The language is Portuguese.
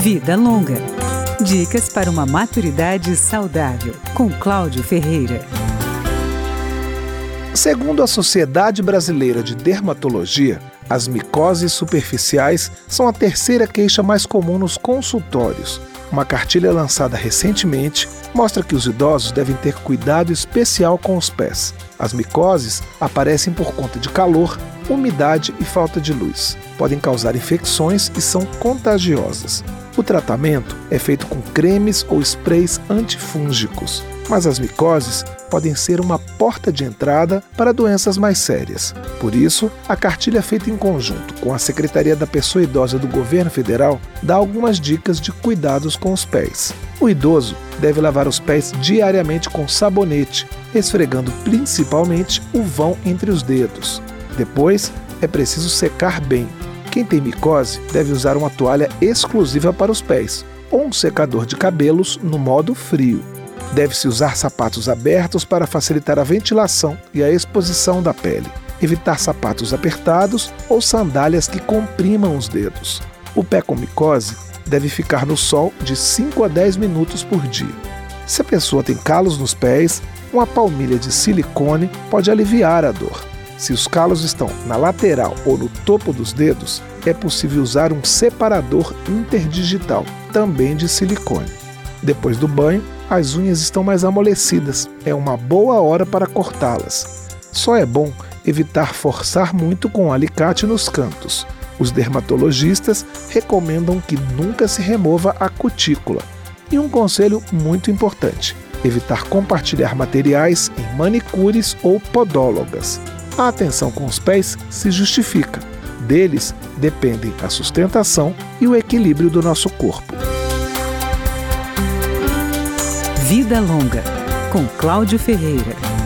Vida Longa. Dicas para uma maturidade saudável, com Cláudio Ferreira. Segundo a Sociedade Brasileira de Dermatologia, as micoses superficiais são a terceira queixa mais comum nos consultórios. Uma cartilha lançada recentemente mostra que os idosos devem ter cuidado especial com os pés. As micoses aparecem por conta de calor, umidade e falta de luz. Podem causar infecções e são contagiosas. O tratamento é feito com cremes ou sprays antifúngicos, mas as micoses podem ser uma porta de entrada para doenças mais sérias. Por isso, a cartilha feita em conjunto com a Secretaria da Pessoa Idosa do Governo Federal dá algumas dicas de cuidados com os pés. O idoso deve lavar os pés diariamente com sabonete, esfregando principalmente o vão entre os dedos. Depois, é preciso secar bem. Quem tem micose deve usar uma toalha exclusiva para os pés ou um secador de cabelos no modo frio. Deve-se usar sapatos abertos para facilitar a ventilação e a exposição da pele. Evitar sapatos apertados ou sandálias que comprimam os dedos. O pé com micose deve ficar no sol de 5 a 10 minutos por dia. Se a pessoa tem calos nos pés, uma palmilha de silicone pode aliviar a dor. Se os calos estão na lateral ou no topo dos dedos, é possível usar um separador interdigital, também de silicone. Depois do banho, as unhas estão mais amolecidas, é uma boa hora para cortá-las. Só é bom evitar forçar muito com o alicate nos cantos. Os dermatologistas recomendam que nunca se remova a cutícula. E um conselho muito importante: evitar compartilhar materiais em manicures ou podólogas. A atenção com os pés se justifica. Deles dependem a sustentação e o equilíbrio do nosso corpo. Vida Longa, com Cláudio Ferreira.